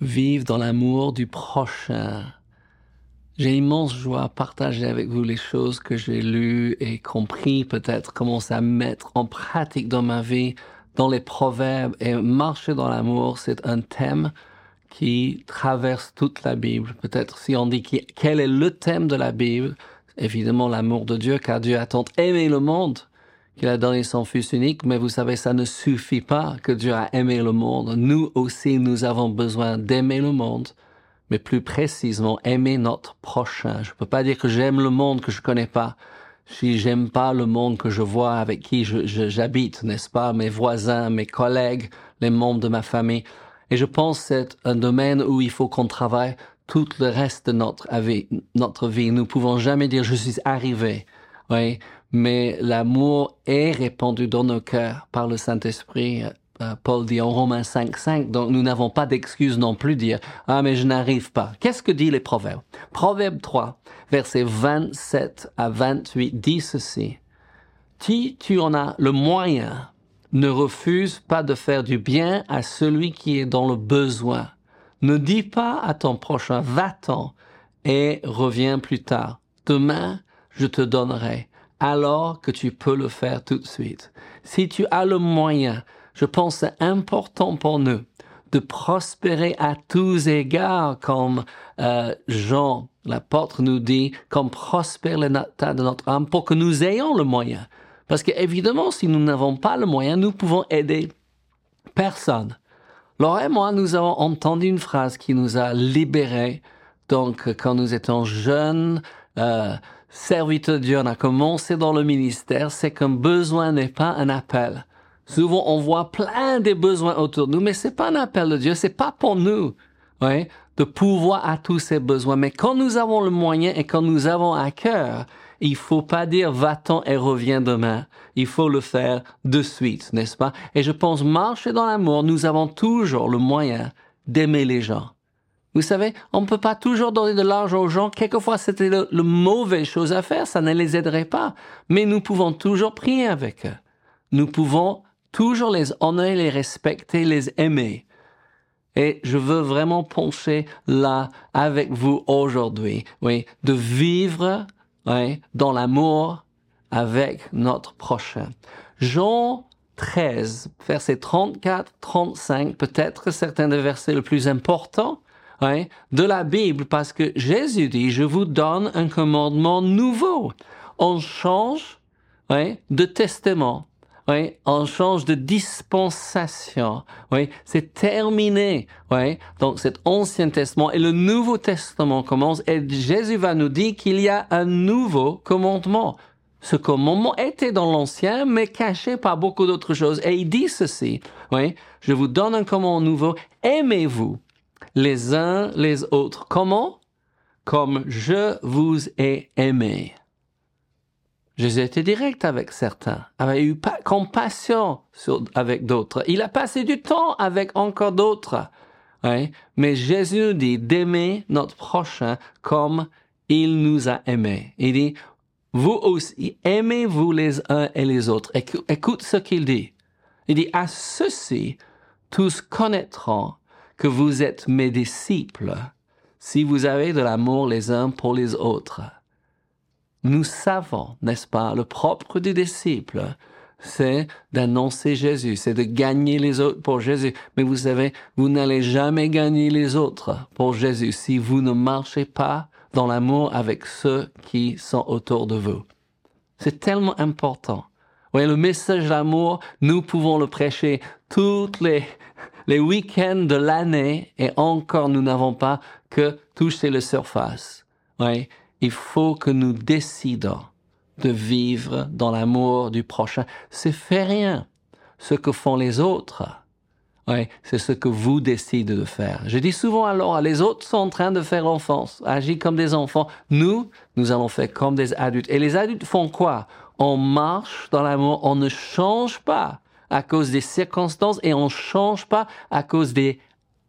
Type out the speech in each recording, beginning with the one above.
Vive dans l'amour du prochain. J'ai immense joie à partager avec vous les choses que j'ai lues et compris, peut-être commencer à mettre en pratique dans ma vie, dans les proverbes et marcher dans l'amour, c'est un thème qui traverse toute la Bible. Peut-être si on dit quel est le thème de la Bible, évidemment l'amour de Dieu, car Dieu a tant aimé le monde qu'il a donné son Fils unique, mais vous savez, ça ne suffit pas que Dieu a aimé le monde. Nous aussi, nous avons besoin d'aimer le monde, mais plus précisément, aimer notre prochain. Je ne peux pas dire que j'aime le monde que je connais pas. Si j'aime pas le monde que je vois, avec qui j'habite, n'est-ce pas, mes voisins, mes collègues, les membres de ma famille. Et je pense que c'est un domaine où il faut qu'on travaille tout le reste de notre vie. Notre vie. Nous pouvons jamais dire je suis arrivé. Oui, mais l'amour est répandu dans nos cœurs par le Saint-Esprit. Euh, Paul dit en Romains 5.5, donc nous n'avons pas d'excuse non plus de dire « Ah, mais je n'arrive pas ». Qu'est-ce que dit les Proverbes? Proverbe 3, versets 27 à 28 dit ceci. Si tu en as le moyen, ne refuse pas de faire du bien à celui qui est dans le besoin. Ne dis pas à ton prochain, va-t'en et reviens plus tard. Demain, je te donnerai alors que tu peux le faire tout de suite. Si tu as le moyen, je pense c'est important pour nous de prospérer à tous égards, comme euh, Jean, l'apôtre, nous dit, comme prospère l'état de notre âme, pour que nous ayons le moyen. Parce qu'évidemment, si nous n'avons pas le moyen, nous pouvons aider personne. Laura et moi, nous avons entendu une phrase qui nous a libérés. Donc, quand nous étions jeunes, euh, serviteur de Dieu, on a commencé dans le ministère, c'est qu'un besoin n'est pas un appel. Souvent, on voit plein de besoins autour de nous, mais c'est pas un appel de Dieu, c'est pas pour nous, ouais, de pouvoir à tous ces besoins. Mais quand nous avons le moyen et quand nous avons à cœur, il faut pas dire va-t'en et reviens demain. Il faut le faire de suite, n'est-ce pas? Et je pense marcher dans l'amour, nous avons toujours le moyen d'aimer les gens. Vous savez, on ne peut pas toujours donner de l'argent aux gens. Quelquefois, c'était le, mauvais chose à faire. Ça ne les aiderait pas. Mais nous pouvons toujours prier avec eux. Nous pouvons toujours les honorer, les respecter, les aimer. Et je veux vraiment pencher là avec vous aujourd'hui, oui, de vivre, oui, dans l'amour avec notre prochain. Jean 13, versets 34, 35, peut-être certains des versets les plus importants, de la Bible parce que Jésus dit, je vous donne un commandement nouveau. On change de testament. on change de dispensation. c'est terminé. donc cet Ancien Testament et le Nouveau Testament commence et Jésus va nous dire qu'il y a un nouveau commandement. Ce commandement était dans l'Ancien, mais caché par beaucoup d'autres choses. Et il dit ceci, oui, je vous donne un commandement nouveau, aimez-vous les uns les autres. Comment? Comme je vous ai aimé. Jésus était direct avec certains, avait eu compassion avec d'autres. Il a passé du temps avec encore d'autres. Mais Jésus dit d'aimer notre prochain comme il nous a aimés. Il dit, vous aussi, aimez-vous les uns et les autres. Écoute ce qu'il dit. Il dit, à ceci, tous connaîtront que vous êtes mes disciples si vous avez de l'amour les uns pour les autres. Nous savons, n'est-ce pas, le propre du disciple, c'est d'annoncer Jésus, c'est de gagner les autres pour Jésus. Mais vous savez, vous n'allez jamais gagner les autres pour Jésus si vous ne marchez pas dans l'amour avec ceux qui sont autour de vous. C'est tellement important. Oui, le message d'amour, nous pouvons le prêcher toutes les, les week-ends de l'année et encore nous n'avons pas que touché la surface. Oui, il faut que nous décidons de vivre dans l'amour du prochain. C'est fait rien. Ce que font les autres, oui, c'est ce que vous décidez de faire. Je dis souvent alors, les autres sont en train de faire l'enfance, agir comme des enfants. Nous, nous allons faire comme des adultes. Et les adultes font quoi? On marche dans l'amour, on ne change pas à cause des circonstances et on ne change pas à cause des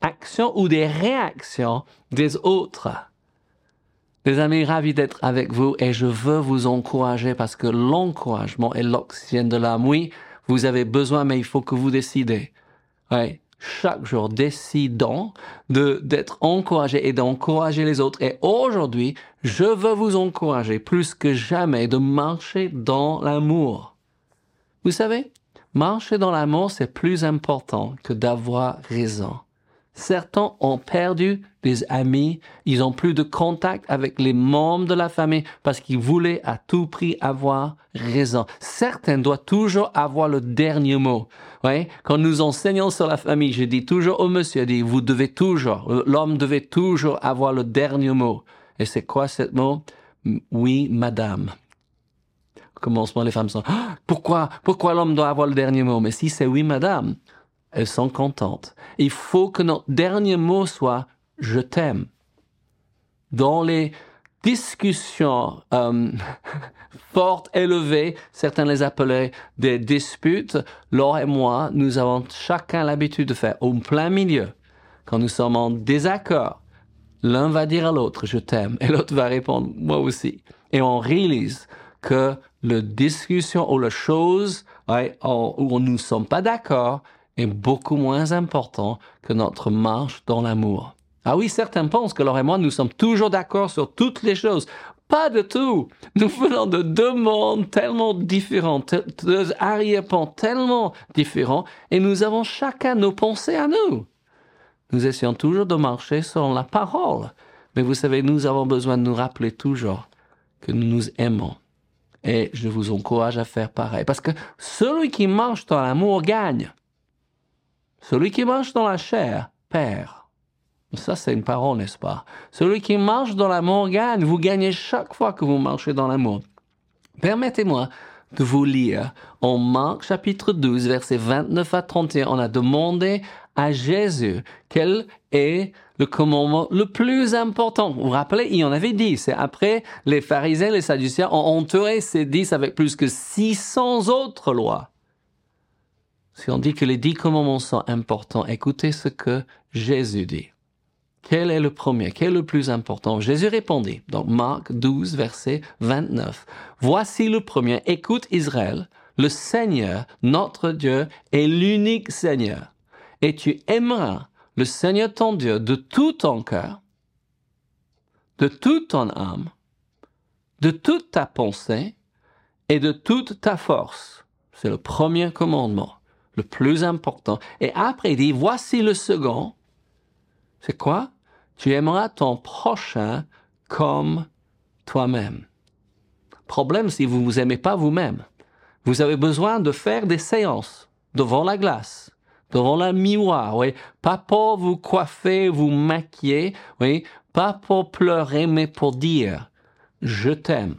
actions ou des réactions des autres. Les amis, ravis d'être avec vous et je veux vous encourager parce que l'encouragement est l'oxygène de l'âme. Oui, vous avez besoin, mais il faut que vous décidez. Oui, chaque jour, décidons de, d'être encouragés et d'encourager les autres. Et aujourd'hui, je veux vous encourager plus que jamais de marcher dans l'amour. Vous savez, marcher dans l'amour, c'est plus important que d'avoir raison. Certains ont perdu des amis, ils ont plus de contact avec les membres de la famille parce qu'ils voulaient à tout prix avoir raison. Certains doivent toujours avoir le dernier mot. Ouais? Quand nous enseignons sur la famille, je dis toujours au monsieur, dit, vous devez toujours, l'homme devait toujours avoir le dernier mot. Et c'est quoi ce mot? Oui, madame. Commencement, les femmes sont, ah, pourquoi, pourquoi l'homme doit avoir le dernier mot? Mais si c'est oui, madame, elles sont contentes. Il faut que notre dernier mot soit je t'aime. Dans les discussions euh, fortes, élevées, certains les appelaient des disputes, Laure et moi, nous avons chacun l'habitude de faire au plein milieu. Quand nous sommes en désaccord, l'un va dire à l'autre je t'aime et l'autre va répondre moi aussi. Et on réalise que la discussion ou la chose où nous ne sommes pas d'accord est beaucoup moins important que notre marche dans l'amour. Ah oui, certains pensent que Laure et moi, nous sommes toujours d'accord sur toutes les choses. Pas du tout. Nous venons de deux mondes tellement différents, deux arrière-plans tellement différents, et nous avons chacun nos pensées à nous. Nous essayons toujours de marcher selon la parole. Mais vous savez, nous avons besoin de nous rappeler toujours que nous nous aimons. Et je vous encourage à faire pareil. Parce que celui qui marche dans l'amour gagne. Celui qui marche dans la chair perd. Ça, c'est une parole, n'est-ce pas? Celui qui marche dans l'amour gagne. Vous gagnez chaque fois que vous marchez dans l'amour. Permettez-moi de vous lire en Marc chapitre 12, versets 29 à 31. On a demandé à Jésus quel est le commandement le plus important? Vous vous rappelez, il y en avait dix. C'est après, les pharisiens, les sadduciens ont entouré ces dix avec plus que 600 autres lois. Si on dit que les dix commandements sont importants, écoutez ce que Jésus dit. Quel est le premier? Quel est le plus important? Jésus répondit, donc Marc 12, verset 29. Voici le premier. Écoute Israël, le Seigneur, notre Dieu, est l'unique Seigneur. Et tu aimeras le Seigneur ton Dieu de tout ton cœur, de toute ton âme, de toute ta pensée et de toute ta force. C'est le premier commandement le plus important. Et après, il dit, voici le second. C'est quoi? Tu aimeras ton prochain comme toi-même. Problème si vous ne vous aimez pas vous-même. Vous avez besoin de faire des séances devant la glace, devant la miroir, oui. Pas pour vous coiffer, vous maquiller, oui. Pas pour pleurer, mais pour dire, je t'aime.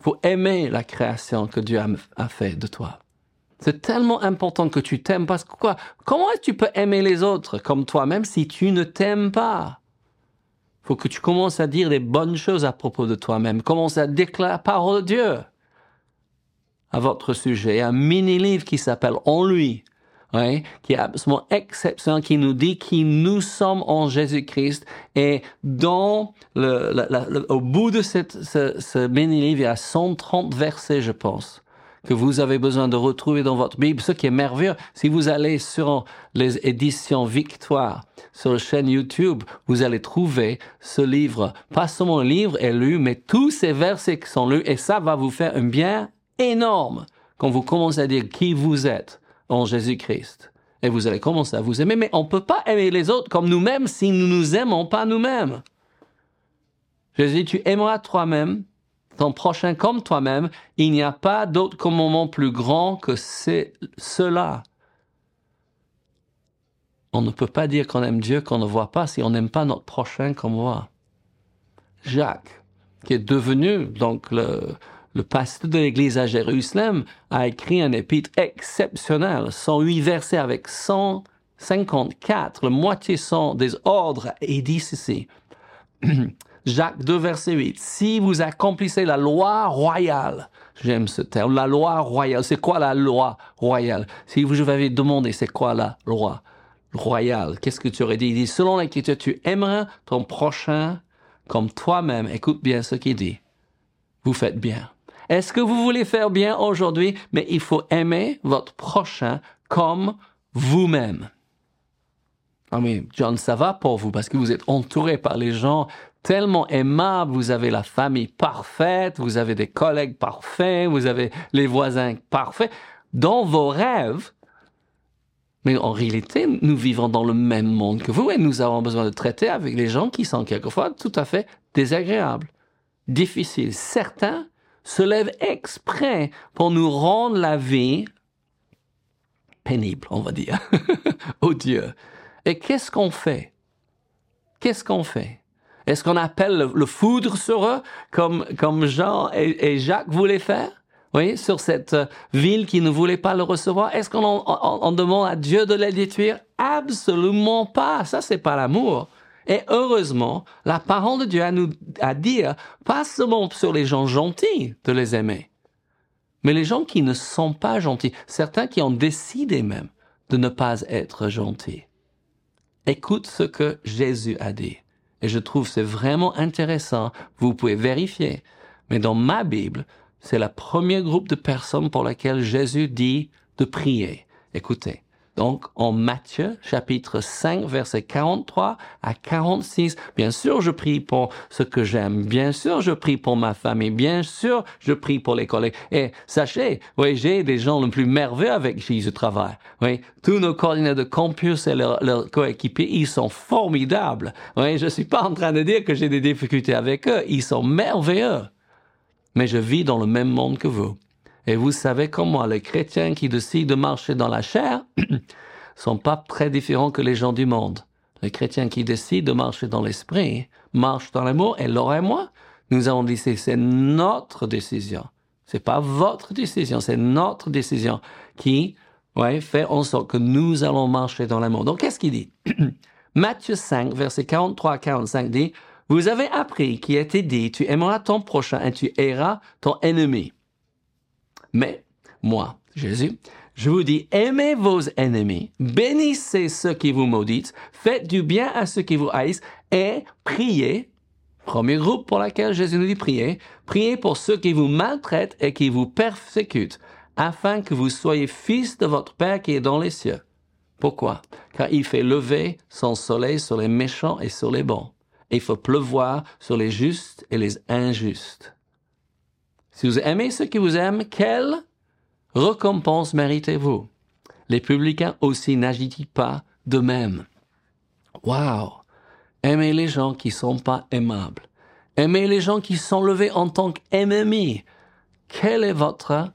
Faut aimer la création que Dieu a fait de toi. C'est tellement important que tu t'aimes parce que quoi? Comment est-ce que tu peux aimer les autres comme toi-même si tu ne t'aimes pas? Faut que tu commences à dire des bonnes choses à propos de toi-même. Commence à déclarer la parole de Dieu à votre sujet. Il y a un mini-livre qui s'appelle En lui, qui est absolument exceptionnel, qui nous dit qui nous sommes en Jésus-Christ. Et dans le, au bout de cette, ce, ce mini-livre, il y a 130 versets, je pense que vous avez besoin de retrouver dans votre Bible. Ce qui est merveilleux, si vous allez sur les éditions Victoire, sur la chaîne YouTube, vous allez trouver ce livre. Pas seulement le livre est lu, mais tous ces versets qui sont lus, et ça va vous faire un bien énorme quand vous commencez à dire qui vous êtes en Jésus-Christ. Et vous allez commencer à vous aimer, mais on ne peut pas aimer les autres comme nous-mêmes si nous ne nous aimons pas nous-mêmes. Jésus, tu aimeras toi-même ton prochain comme toi-même, il n'y a pas d'autre commandement plus grand que c'est cela. On ne peut pas dire qu'on aime Dieu qu'on ne voit pas si on n'aime pas notre prochain comme moi. Jacques, qui est devenu donc le, le pasteur de l'église à Jérusalem, a écrit un épître exceptionnel, 108 versets avec 154, le moitié sont des ordres, et dit ceci. Jacques 2, verset 8. Si vous accomplissez la loi royale, j'aime ce terme, la loi royale, c'est quoi la loi royale? Si vous avez demandé c'est quoi la loi royale, qu'est-ce que tu aurais dit? Il dit, selon l'Écriture, tu aimeras ton prochain comme toi-même. Écoute bien ce qu'il dit. Vous faites bien. Est-ce que vous voulez faire bien aujourd'hui? Mais il faut aimer votre prochain comme vous-même. Ah mais John, ça va pour vous parce que vous êtes entouré par les gens tellement aimables, vous avez la famille parfaite, vous avez des collègues parfaits, vous avez les voisins parfaits. Dans vos rêves, mais en réalité, nous vivons dans le même monde que vous et nous avons besoin de traiter avec les gens qui sont quelquefois tout à fait désagréables, difficiles. Certains se lèvent exprès pour nous rendre la vie pénible, on va dire, odieux. Et qu'est-ce qu'on fait? Qu'est-ce qu'on fait? Est-ce qu'on appelle le, foudre sur eux comme, comme Jean et Jacques voulaient faire? Oui, sur cette euh, ville qui ne voulait pas le recevoir. Est-ce qu'on demande à Dieu de les détruire? Absolument pas. Ça, c'est pas l'amour. Et heureusement, la parole de Dieu a nous à dire, pas seulement sur les gens gentils de les aimer, mais les gens qui ne sont pas gentils, certains qui ont décidé même de ne pas être gentils. Écoute ce que Jésus a dit. Et je trouve c'est vraiment intéressant. Vous pouvez vérifier. Mais dans ma Bible, c'est le premier groupe de personnes pour laquelle Jésus dit de prier. Écoutez. Donc, en Matthieu, chapitre 5, verset 43 à 46, bien sûr, je prie pour ce que j'aime. Bien sûr, je prie pour ma famille. Bien sûr, je prie pour les collègues. Et sachez, oui, j'ai des gens le plus merveilleux avec qui je travaille. Oui, tous nos coordinateurs de campus et leurs, coéquipiers, ils sont formidables. Oui, je suis pas en train de dire que j'ai des difficultés avec eux. Ils sont merveilleux mais je vis dans le même monde que vous. Et vous savez comme moi, les chrétiens qui décident de marcher dans la chair sont pas très différents que les gens du monde. Les chrétiens qui décident de marcher dans l'esprit marchent dans l'amour et Laura et moi, nous avons dit c'est notre décision. C'est pas votre décision, c'est notre décision qui ouais, fait en sorte que nous allons marcher dans l'amour. Donc qu'est-ce qu'il dit? Matthieu 5, verset 43 à 45 dit vous avez appris qui était dit, tu aimeras ton prochain et tu aimeras ton ennemi. Mais, moi, Jésus, je vous dis, aimez vos ennemis, bénissez ceux qui vous mauditent, faites du bien à ceux qui vous haïssent et priez. Premier groupe pour lequel Jésus nous dit prier. Priez pour ceux qui vous maltraitent et qui vous persécutent, afin que vous soyez fils de votre Père qui est dans les cieux. Pourquoi? Car il fait lever son soleil sur les méchants et sur les bons il faut pleuvoir sur les justes et les injustes. Si vous aimez ceux qui vous aiment, quelle récompense méritez-vous? Les publicains aussi n'agitent pas de même. Wow Aimez les gens qui sont pas aimables. Aimez les gens qui sont levés en tant qu'ennemis. Quelle est votre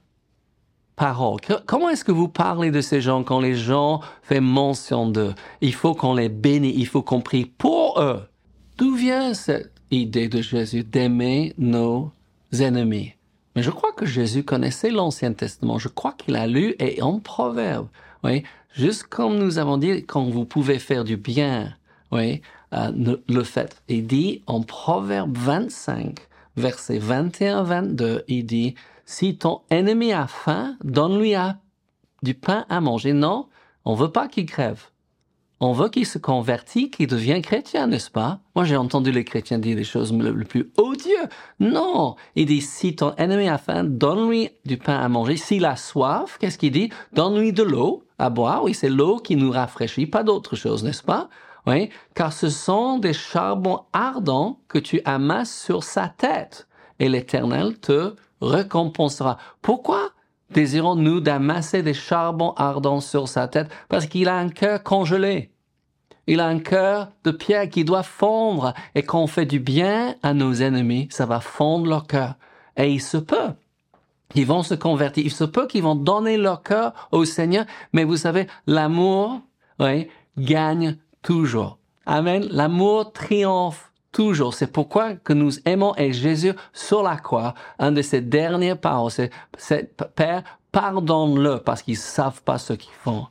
parole? Comment est-ce que vous parlez de ces gens quand les gens font mention d'eux? Il faut qu'on les bénisse, il faut qu'on prie pour eux. D'où vient cette idée de Jésus d'aimer nos ennemis? Mais je crois que Jésus connaissait l'Ancien Testament. Je crois qu'il a lu et en Proverbe. Oui, juste comme nous avons dit, quand vous pouvez faire du bien, oui, euh, le fait. Il dit en Proverbe 25, verset 21-22, il dit, si ton ennemi a faim, donne-lui du pain à manger. Non, on veut pas qu'il crève. On veut qu'il se convertit, qu'il devienne chrétien, n'est-ce pas? Moi, j'ai entendu les chrétiens dire des choses le, plus odieux. Non, il dit, si ton ennemi a faim, donne-lui du pain à manger. S'il a soif, qu'est-ce qu'il dit? Donne-lui de l'eau à boire. Oui, c'est l'eau qui nous rafraîchit, pas d'autre chose, n'est-ce pas? Oui, car ce sont des charbons ardents que tu amasses sur sa tête, et l'Éternel te récompensera. Pourquoi désirons-nous d'amasser des charbons ardents sur sa tête parce qu'il a un cœur congelé. Il a un cœur de pierre qui doit fondre et quand on fait du bien à nos ennemis, ça va fondre leur cœur. Et il se peut. Ils vont se convertir. Il se peut qu'ils vont donner leur cœur au Seigneur. Mais vous savez, l'amour, oui, gagne toujours. Amen. L'amour triomphe toujours. C'est pourquoi que nous aimons et Jésus sur la croix, un de ses dernières paroles, c'est, Père, pardonne-le parce qu'ils savent pas ce qu'ils font.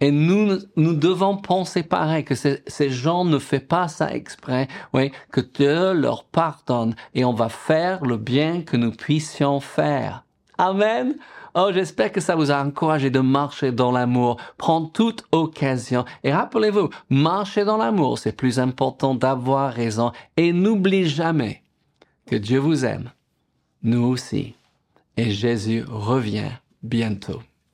Et nous, nous devons penser pareil, que ces, ces gens ne font pas ça exprès, oui, que Dieu leur pardonne et on va faire le bien que nous puissions faire. Amen. Oh, j'espère que ça vous a encouragé de marcher dans l'amour. Prendre toute occasion. Et rappelez-vous, marcher dans l'amour, c'est plus important d'avoir raison. Et n'oublie jamais que Dieu vous aime. Nous aussi. Et Jésus revient bientôt.